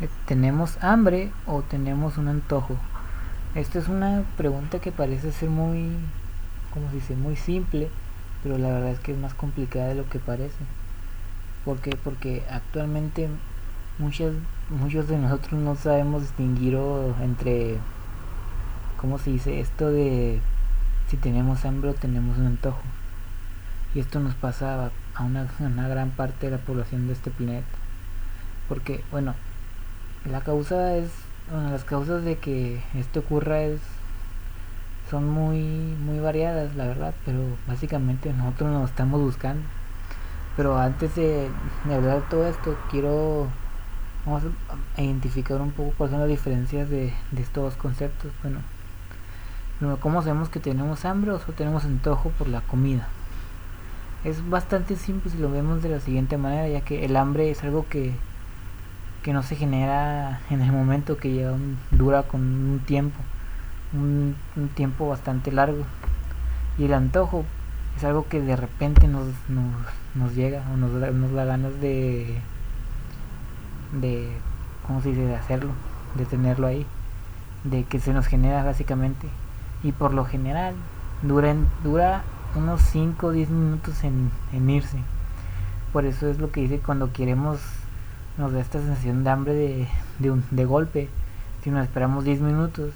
Eh, ¿Tenemos hambre o tenemos un antojo? Esta es una pregunta que parece ser muy, como se dice, muy simple, pero la verdad es que es más complicada de lo que parece. ¿Por qué? Porque actualmente muchas, muchos de nosotros no sabemos distinguir entre, ¿cómo se dice? Esto de si tenemos hambre o tenemos un antojo. Y esto nos pasa a una gran parte de la población de este planeta. Porque, bueno, la causa es, bueno, las causas de que esto ocurra es son muy muy variadas, la verdad, pero básicamente nosotros nos estamos buscando. Pero antes de, hablar de todo esto, quiero vamos a identificar un poco cuáles son las diferencias de, de estos dos conceptos. Bueno, ¿cómo sabemos que tenemos hambre o tenemos antojo por la comida? Es bastante simple si lo vemos de la siguiente manera, ya que el hambre es algo que que no se genera en el momento que lleva dura con un tiempo, un, tiempo bastante largo. Y el antojo es algo que de repente nos, nos, nos llega o nos, nos da ganas de, de, ¿cómo se dice?, de hacerlo, de tenerlo ahí, de que se nos genera básicamente. Y por lo general dura, dura unos 5 o 10 minutos en, en irse. Por eso es lo que dice cuando queremos nos da esta sensación de hambre de, de, de golpe. Si nos esperamos 10 minutos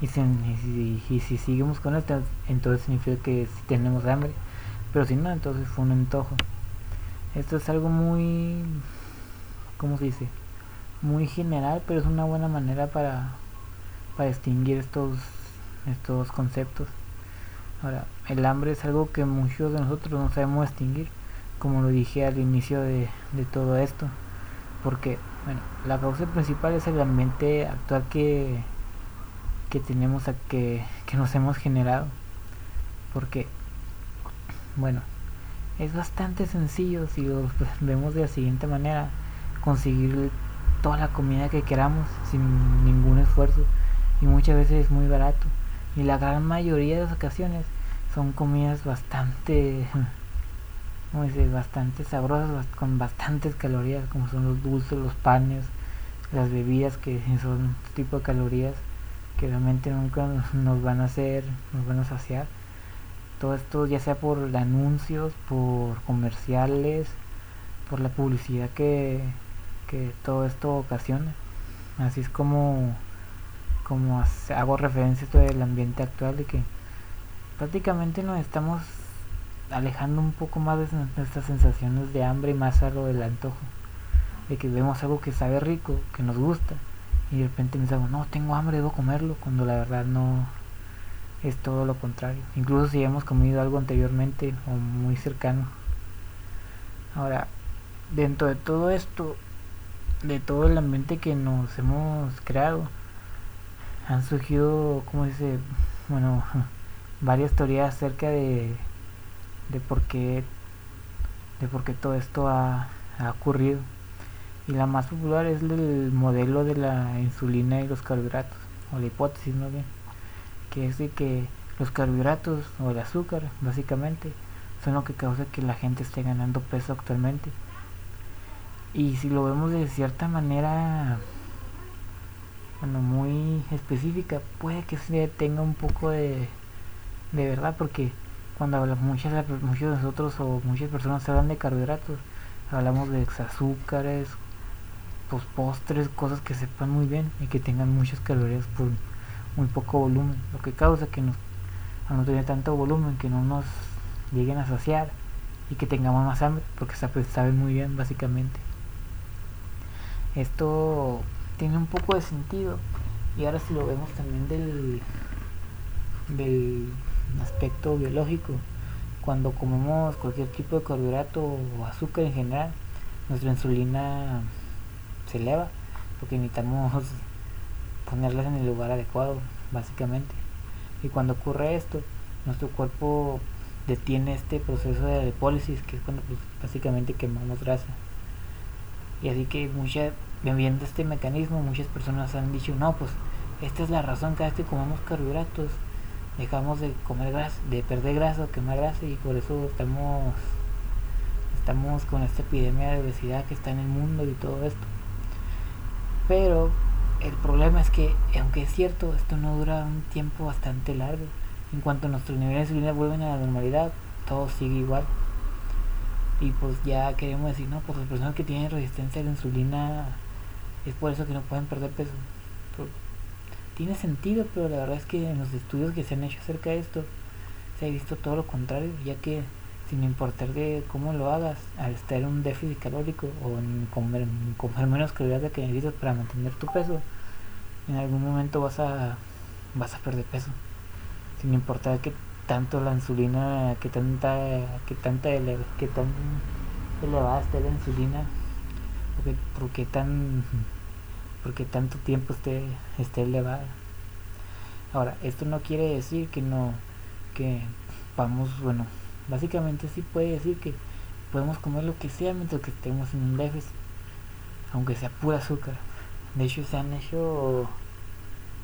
y, y, si seguimos con esto, entonces significa que si tenemos hambre. Pero si no, entonces fue un antojo. Esto es algo muy, ¿cómo se dice? Muy general, pero es una buena manera para, para distinguir estos, estos conceptos. Ahora, el hambre es algo que muchos de nosotros no sabemos distinguir, como lo dije al inicio de, de todo esto porque bueno la causa principal es el ambiente actual que que tenemos a que, que nos hemos generado porque bueno es bastante sencillo si lo vemos de la siguiente manera conseguir toda la comida que queramos sin ningún esfuerzo y muchas veces es muy barato y la gran mayoría de las ocasiones son comidas bastante como dice, bastante sabrosas, con bastantes calorías, como son los dulces, los panes, las bebidas que son este tipo de calorías que realmente nunca nos van a hacer, nos van a saciar. Todo esto ya sea por anuncios, por comerciales, por la publicidad que, que todo esto ocasiona. Así es como, como hago referencia a esto del ambiente actual de que prácticamente nos estamos alejando un poco más de nuestras sensaciones de hambre y más a lo del antojo. De que vemos algo que sabe rico, que nos gusta, y de repente pensamos, no, tengo hambre, debo comerlo, cuando la verdad no es todo lo contrario. Incluso si hemos comido algo anteriormente o muy cercano. Ahora, dentro de todo esto, de todo el ambiente que nos hemos creado, han surgido, como dice, bueno, varias teorías acerca de de por qué, de por qué todo esto ha, ocurrido. Y la más popular es el modelo de la insulina y los carbohidratos, o la hipótesis no bien, que es de que los carbohidratos o el azúcar, básicamente, son lo que causa que la gente esté ganando peso actualmente. Y si lo vemos de cierta manera, bueno, muy específica, puede que se tenga un poco de, de verdad, porque cuando muchas, muchos de nosotros o muchas personas hablan de carbohidratos, hablamos de azúcares, pues postres, cosas que sepan muy bien y que tengan muchas calorías por muy poco volumen, lo que causa que nos, a no tener tanto volumen que no nos lleguen a saciar y que tengamos más hambre porque saben muy bien básicamente. Esto tiene un poco de sentido y ahora si lo vemos también del del aspecto biológico. Cuando comemos cualquier tipo de carbohidrato o azúcar en general, nuestra insulina se eleva porque necesitamos ponerlas en el lugar adecuado, básicamente. Y cuando ocurre esto, nuestro cuerpo detiene este proceso de depólisis, que es cuando pues, básicamente quemamos grasa. Y así que muchas, viendo este mecanismo, muchas personas han dicho, no, pues esta es la razón cada vez que comemos carbohidratos dejamos de comer grasa, de perder grasa quemar grasa y por eso estamos estamos con esta epidemia de obesidad que está en el mundo y todo esto. Pero el problema es que, aunque es cierto, esto no dura un tiempo bastante largo. En cuanto nuestros niveles de insulina vuelven a la normalidad, todo sigue igual. Y pues ya queremos decir, no, pues las personas que tienen resistencia a la insulina es por eso que no pueden perder peso. Tiene sentido, pero la verdad es que en los estudios que se han hecho acerca de esto, se ha visto todo lo contrario, ya que sin importar de cómo lo hagas, al estar en un déficit calórico o en comer, comer menos calorías de que necesitas para mantener tu peso, en algún momento vas a vas a perder peso. Sin importar que tanto la insulina, que tanta que tanta que tan elevada esté la insulina, porque porque tan porque tanto tiempo esté esté elevada. Ahora, esto no quiere decir que no que vamos, bueno, Básicamente sí puede decir que podemos comer lo que sea mientras que estemos en un déficit, aunque sea pura azúcar. De hecho se han hecho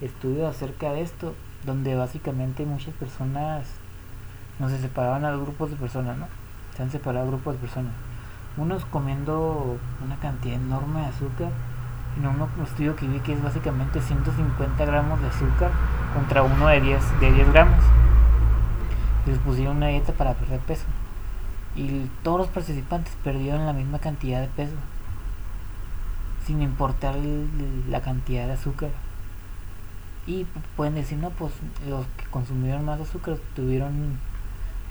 estudios acerca de esto, donde básicamente muchas personas no se separaban a grupos de personas, ¿no? Se han separado grupos de personas. Unos comiendo una cantidad enorme de azúcar, en un estudio que vi que es básicamente 150 gramos de azúcar contra uno de 10, de 10 gramos les pusieron una dieta para perder peso. Y todos los participantes perdieron la misma cantidad de peso. Sin importar la cantidad de azúcar. Y pueden decir, no, pues los que consumieron más azúcar tuvieron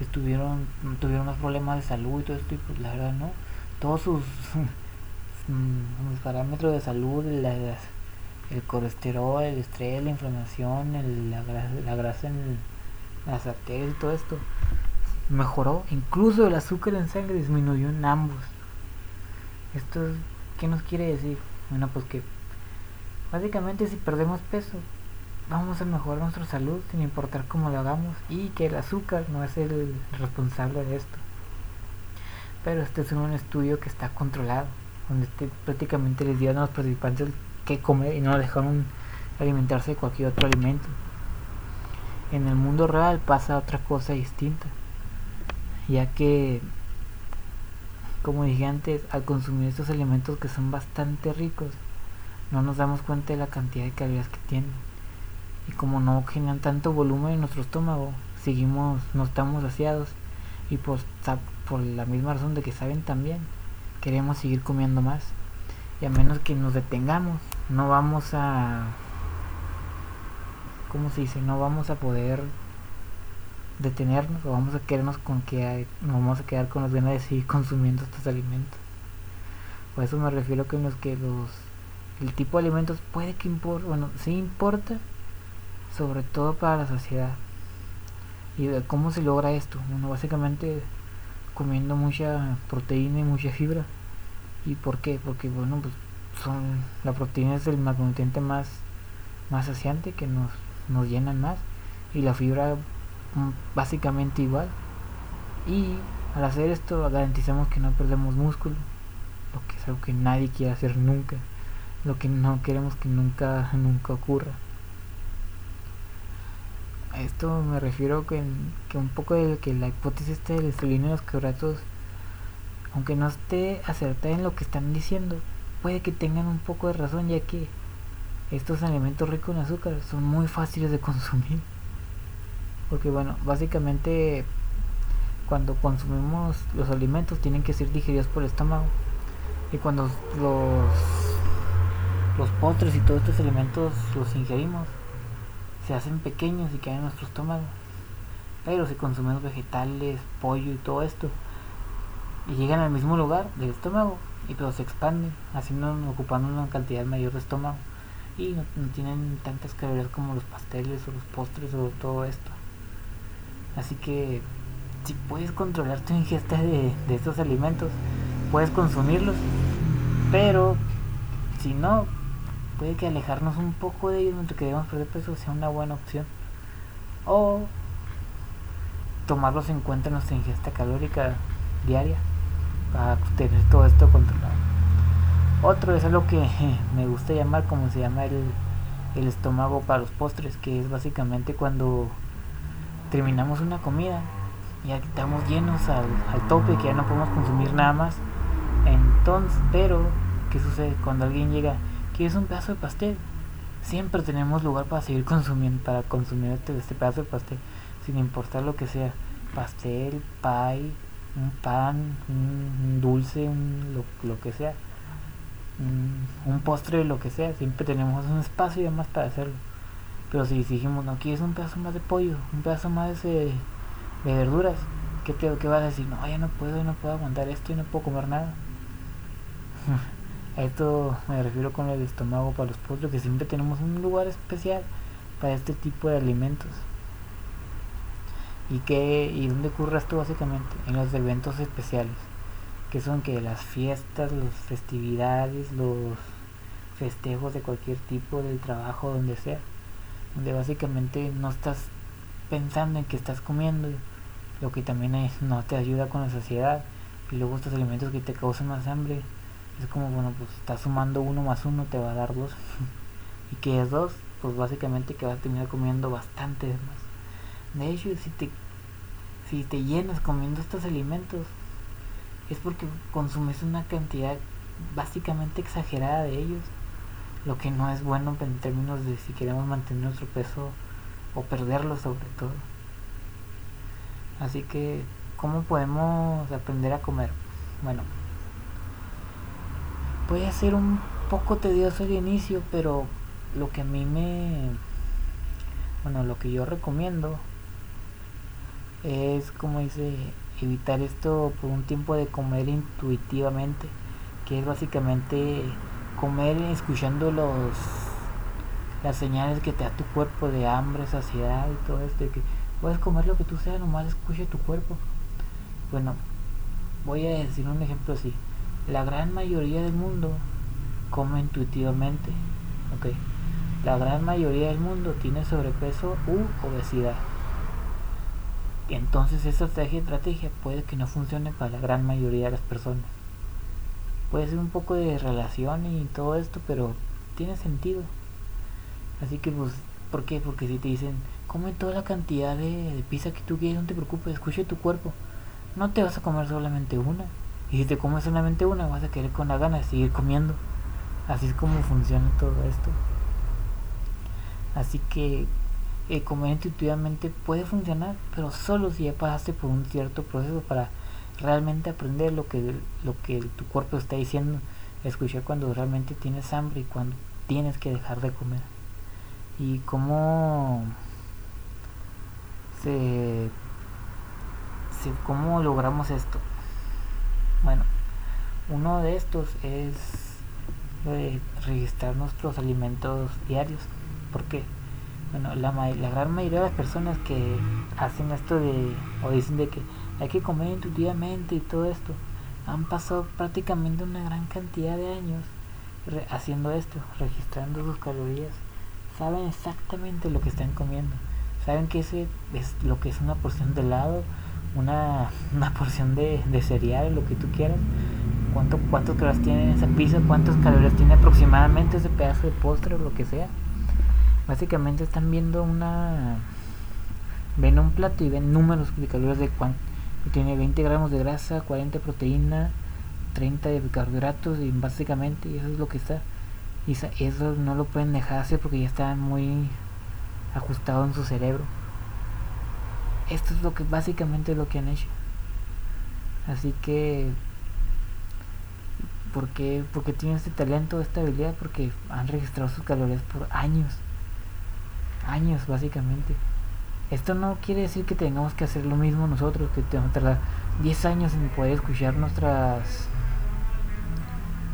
estuvieron tuvieron más problemas de salud y todo esto y pues la verdad no todos sus, parámetros de salud el colesterol el estrés la inflamación la, grasa, la grasa en el, las arterias y todo esto mejoró. Incluso el azúcar en sangre disminuyó en ambos. ¿Esto qué nos quiere decir? Bueno, pues que básicamente si perdemos peso, vamos a mejorar nuestra salud sin importar cómo lo hagamos y que el azúcar no es el responsable de esto. Pero este es un estudio que está controlado, donde prácticamente les dieron a los participantes que comer y no dejaron alimentarse de cualquier otro alimento. En el mundo real pasa otra cosa distinta ya que como dije antes al consumir estos alimentos que son bastante ricos no nos damos cuenta de la cantidad de calorías que tienen. Y como no generan tanto volumen en nuestro estómago seguimos no estamos saciados y por la misma razón de que saben también queremos seguir comiendo más y a menos que nos detengamos no vamos a como se dice? No vamos a poder detenernos o vamos a quedarnos con que nos vamos a quedar con las ganas de seguir consumiendo estos alimentos. Por eso me refiero que los que los el tipo de alimentos puede que importe, bueno, sí importa, sobre todo para la sociedad. ¿Y cómo se logra esto? Bueno, básicamente comiendo mucha proteína y mucha fibra. ¿Y por qué? Porque bueno, pues son la proteína es el macronutriente más más saciante que nos nos llenan más y la fibra mm, básicamente igual y al hacer esto garantizamos que no perdemos músculo lo que es algo que nadie quiere hacer nunca lo que no queremos que nunca nunca ocurra a esto me refiero que, que un poco de que la hipótesis de del insulina y los carbohidratos aunque no esté acertada en lo que están diciendo puede que tengan un poco de razón ya que estos alimentos ricos en azúcar son muy fáciles de consumir. Porque bueno, básicamente cuando consumimos los alimentos tienen que ser digeridos por el estómago. Y cuando los, los postres y todos estos alimentos los ingerimos, se hacen pequeños y quedan en nuestro estómago. Pero si consumimos vegetales, pollo y todo esto, y llegan al mismo lugar del estómago, y pero se expanden, haciendo, ocupando una cantidad mayor de estómago y no, tienen tantas calorías como los pasteles o los postres o todo esto. Así que si puedes controlar tu ingesta de, estos alimentos, puedes consumirlos, pero si no, puede que alejarnos un poco de ellos mientras que debemos perder peso sea una buena opción. O tomarlos en cuenta en nuestra ingesta calórica diaria para tener todo esto controlado. Otro es algo que me gusta llamar como se llama el, el estómago para los postres, que es básicamente cuando terminamos una comida y estamos llenos al, al, tope, que ya no podemos consumir nada más. Entonces, pero, ¿qué sucede? Cuando alguien llega, ¿quieres un pedazo de pastel? Siempre tenemos lugar para seguir consumiendo, para consumir este, este pedazo de pastel, sin importar lo que sea. Pastel, pie, un pan, un, dulce, un, lo, que sea. Un, postre, lo que sea. Siempre tenemos un espacio y demás para hacerlo. Pero si dijimos, no, quieres un pedazo más de pollo, un pedazo más de, verduras, ¿qué, te, ¿qué vas a decir? No, ya no puedo, no puedo aguantar esto y no puedo comer nada. a esto me refiero con el estómago para los postres, que siempre tenemos un lugar especial para este tipo de alimentos. ¿Y, qué, y dónde ocurre esto básicamente? En los eventos especiales, que son que las fiestas, las festividades, los festejos de cualquier tipo, del trabajo, donde sea, donde básicamente no estás pensando en que estás comiendo, lo que también es, no te ayuda con la saciedad, y luego estos alimentos que te causan más hambre, es como, bueno, pues estás sumando uno más uno, te va a dar dos, y que es dos, pues básicamente que vas a terminar comiendo bastante más. De hecho, si te, si te llenas comiendo estos alimentos, es porque consumes una cantidad básicamente exagerada de ellos, lo que no es bueno en términos de si queremos mantener nuestro peso o perderlo sobre todo. Así que, ¿cómo podemos aprender a comer? Bueno, puede ser un poco tedioso el inicio, pero lo que a mí me... Bueno, lo que yo recomiendo es como dice evitar esto por un tiempo de comer intuitivamente que es básicamente comer escuchando los las señales que te da tu cuerpo de hambre, saciedad y todo esto que puedes comer lo que tú seas, nomás escuche tu cuerpo. Bueno, voy a decir un ejemplo así. La gran mayoría del mundo come intuitivamente. Ok. La gran mayoría del mundo tiene sobrepeso u obesidad entonces esa estrategia, puede que no funcione para la gran mayoría de las personas. Puede ser un poco de relación y todo esto, pero tiene sentido. Así que pues, ¿por qué? Porque si te dicen, come toda la cantidad de, pizza que tú quieras, no te preocupes, escuche tu cuerpo. No te vas a comer solamente una. Y si te comes solamente una, vas a querer con la gana de seguir comiendo. Así es como funciona todo esto. Así que eh, comer intuitivamente puede funcionar, pero solo si ya pasaste por un cierto proceso para realmente aprender lo que, lo que tu cuerpo está diciendo, escuchar cuando realmente tienes hambre y cuando tienes que dejar de comer. Y cómo se, cómo logramos esto. Bueno, uno de estos es registrar nuestros alimentos diarios. ¿Por qué? Bueno, la, la gran mayoría de las personas que hacen esto de, o dicen de que hay que comer intuitivamente y todo esto, han pasado prácticamente una gran cantidad de años haciendo esto, registrando sus calorías. Saben exactamente lo que están comiendo. Saben que ese es lo que es una porción de helado, una, una porción de, de cereal, lo que tú quieras. Cuánto, cuántas calorías tiene esa pizza, cuántas calorías tiene aproximadamente ese pedazo de postre o lo que sea básicamente están viendo una ven un plato y ven números de calorías de cuánto tiene 20 gramos de grasa 40 de proteína 30 de carbohidratos y básicamente eso es lo que está. Y eso no lo pueden dejar hacer porque ya está muy ajustado en su cerebro. Esto es lo que básicamente es lo que han hecho. Así que ¿por qué? porque tienen este talento esta habilidad porque han registrado sus calorías por años años básicamente. Esto no quiere decir que tengamos que hacer lo mismo nosotros, que tenemos que tardar 10 años en poder escuchar nuestras,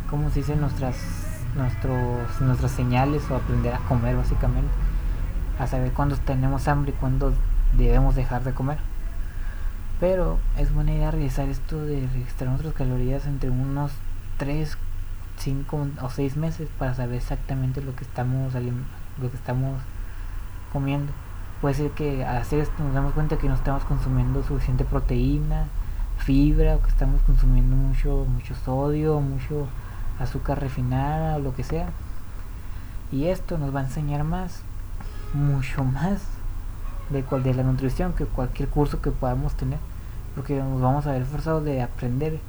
¿cómo se dice? Nuestras, nuestros, nuestras señales o aprender a comer básicamente. A saber cuándo tenemos hambre y cuándo debemos dejar de comer. Pero es buena idea realizar esto de registrar nuestras calorías entre unos 3, 5 o 6 meses para saber exactamente lo que estamos, lo que estamos comiendo. Puede ser que al hacer esto nos damos cuenta que no estamos consumiendo suficiente proteína, fibra, o que estamos consumiendo mucho, mucho sodio, mucho azúcar refinada o lo que sea. Y esto nos va a enseñar más, mucho más de, cual, de la nutrición que cualquier curso que podamos tener. Porque nos vamos a ver forzados de aprender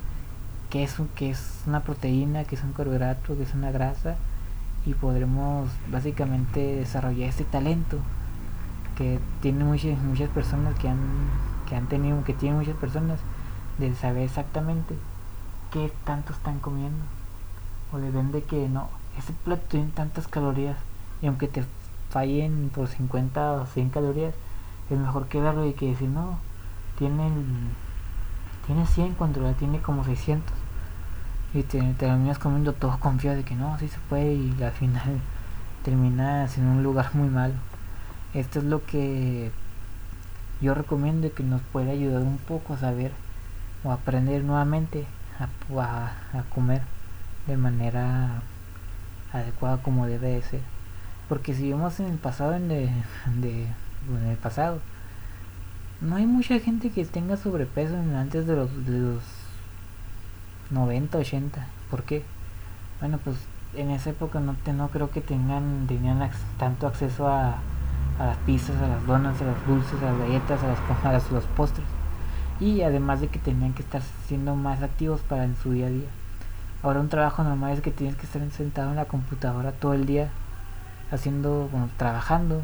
qué es, qué es una proteína, qué es un carbohidrato, qué es una grasa y podremos básicamente desarrollar este talento que tienen muchas muchas personas que han que han tenido que tienen muchas personas de saber exactamente qué tanto están comiendo. O de que no ese plato tiene tantas calorías y aunque te fallen por 50 o 100 calorías es mejor que verlo y que decir no tienen tiene 100 cuando ya tiene como 600 y te terminas comiendo todo confiado de que no, así se puede y al final terminas en un lugar muy malo. Esto es lo que yo recomiendo que nos puede ayudar un poco a saber o aprender nuevamente a, a, comer de manera adecuada como debe de ser. Porque si vemos en el pasado, en, de, en el pasado, no hay mucha gente que tenga sobrepeso antes de los, de los 90, 80. ¿Por qué? Bueno, pues en esa época no, no creo que tengan tenían tanto acceso a, a las pizzas, a las donas, a los dulces, a las galletas, a, las, a los postres. Y además de que tenían que estar siendo más activos para en su día a día. Ahora un trabajo normal es que tienes que estar sentado en la computadora todo el día haciendo, bueno, trabajando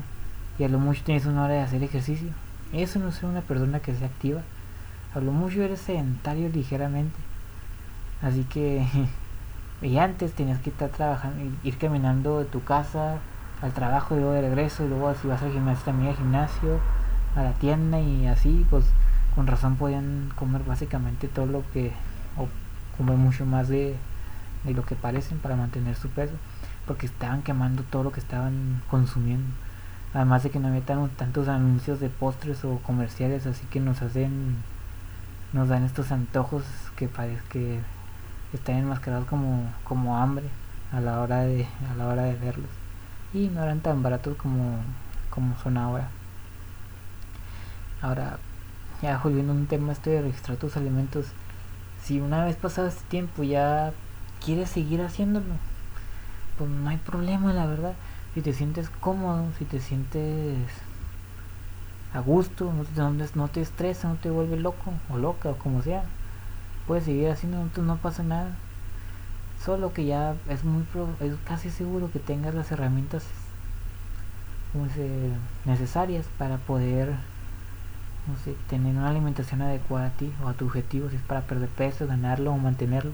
y a lo mucho tienes una hora de hacer ejercicio. Eso no es una persona que sea activa. A lo mucho eres sedentario ligeramente. Así que y antes tenías que estar trabajando, ir caminando de tu casa al trabajo y luego de regreso y luego si vas al gimnasio también al gimnasio, a la tienda y así, pues con razón podían comer básicamente todo lo que, o comer mucho más de, de lo que parecen para mantener su peso, porque estaban quemando todo lo que estaban consumiendo. Además de que no había tantos anuncios de postres o comerciales, así que nos hacen, nos dan estos antojos que parece que están enmascarados como, como hambre a la hora de, a la hora de verlos. Y no eran tan baratos como, como son ahora. Ahora, ya volviendo a un tema este de registrar tus alimentos, si una vez pasado este tiempo ya quieres seguir haciéndolo, pues no hay problema, la verdad. Si te sientes cómodo, si te sientes a gusto, no te, no te estresa, no te vuelve loco o loca o como sea, puedes seguir haciendo, no pasa nada. Solo que ya es muy es casi seguro que tengas las herramientas necesarias para poder no sé, tener una alimentación adecuada a ti o a tu objetivo, si es para perder peso, ganarlo o mantenerlo,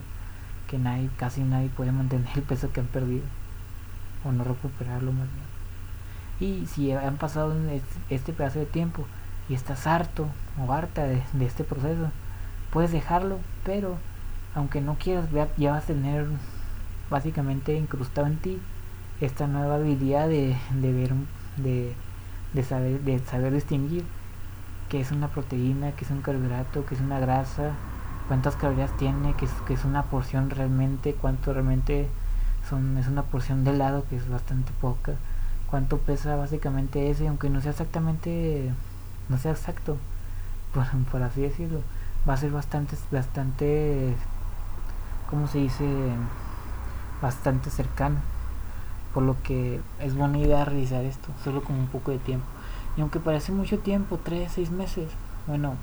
que nadie, casi nadie puede mantener el peso que han perdido o no recuperarlo más bien. Y si han pasado este pedazo de tiempo y estás harto o harta de este proceso, puedes dejarlo, pero aunque no quieras, ya vas a tener básicamente incrustado en ti esta nueva habilidad de, de ver, de, de, saber, de saber distinguir qué es una proteína, qué es un carbohidrato, qué es una grasa, cuántas calorías tiene, qué es, qué es una porción realmente, cuánto realmente son, es una porción de helado, que es bastante poca, cuánto pesa básicamente ese, aunque no sea exactamente, no sea exacto, por, por así decirlo va a ser bastante, bastante, ¿cómo se dice? Bastante cercano. Por lo que es buena idea realizar esto, solo con un poco de tiempo. Y aunque parece mucho tiempo, 3, 6 meses, bueno,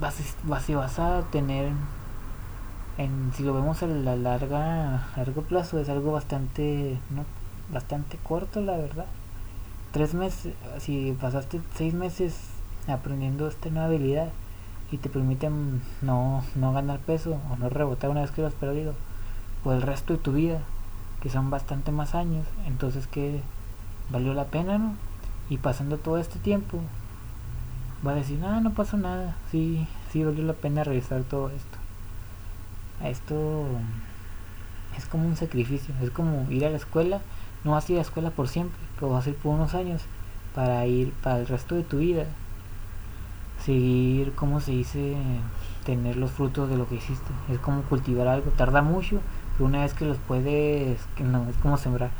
vas, vas, vas a tener, en, si lo vemos a la larga, a largo plazo, es algo bastante, no, bastante corto, la verdad. Tres meses, si pasaste seis meses aprendiendo esta nueva habilidad y te permiten no, no ganar peso o no rebotar una vez que lo has perdido por el resto de tu vida, que son bastante más años, entonces que valió la pena, ¿no? Y pasando todo este tiempo, va a decir, no, no pasó nada, sí, sí valió la pena realizar todo esto. Esto es como un sacrificio, es como ir a la escuela, no vas a ir a la escuela por siempre, pero vas a ir por unos años para ir para el resto de tu vida seguir, como se dice, tener los frutos de lo que hiciste. Es como cultivar algo, tarda mucho, pero una vez que los puedes, no, es como sembrar,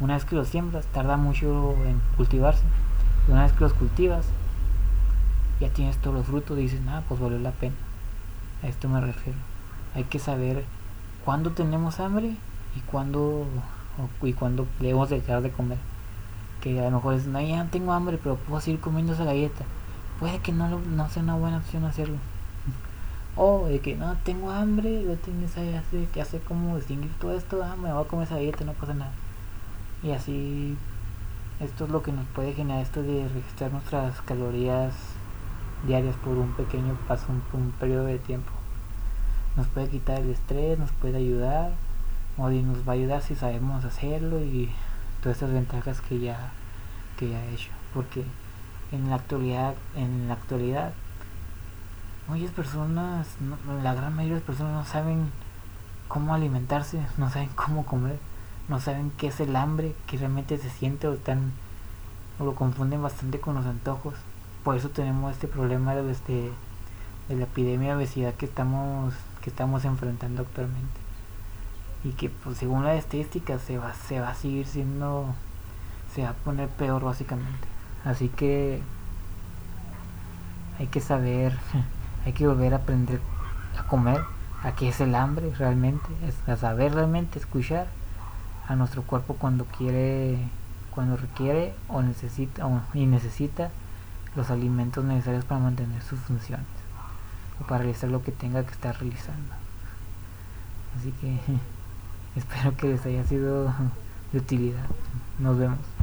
una vez que los siembras, tarda mucho en cultivarse. una vez que los cultivas, ya tienes todos los frutos dices, nada, pues valió la pena. A esto me refiero. Hay que saber cuándo tenemos hambre y cuándo, y cuándo debemos dejar de comer. Que a lo mejor es, no, ya tengo hambre, pero puedo seguir comiendo esa galleta puede que no, no sea una buena opción hacerlo. O de que no tengo hambre, lo tienes ahí, hace, que hace como distinguir todo esto, ah, me voy a comer esa dieta, no pasa nada. Y así, esto es lo que nos puede generar esto de registrar nuestras calorías diarias por un pequeño paso, un, un periodo de tiempo. Nos puede quitar el estrés, nos puede ayudar, o nos va a ayudar si sabemos hacerlo y todas estas ventajas que ya, que ya he hecho. Porque en la actualidad, en la actualidad muchas personas, la gran mayoría de las personas no saben cómo alimentarse, no saben cómo comer, no saben qué es el hambre, que realmente se siente o están o lo confunden bastante con los antojos. Por eso tenemos este problema de, este, de la epidemia de obesidad que estamos que estamos enfrentando actualmente. Y que pues según las estadísticas se va se va a seguir siendo se va a poner peor básicamente. Así que hay que saber hay que volver a aprender a comer, a qué es el hambre realmente, a saber realmente escuchar a nuestro cuerpo cuando quiere, cuando requiere o necesita y necesita los alimentos necesarios para mantener sus funciones o para realizar lo que tenga que estar realizando. Así que espero que les haya sido de utilidad. Nos vemos.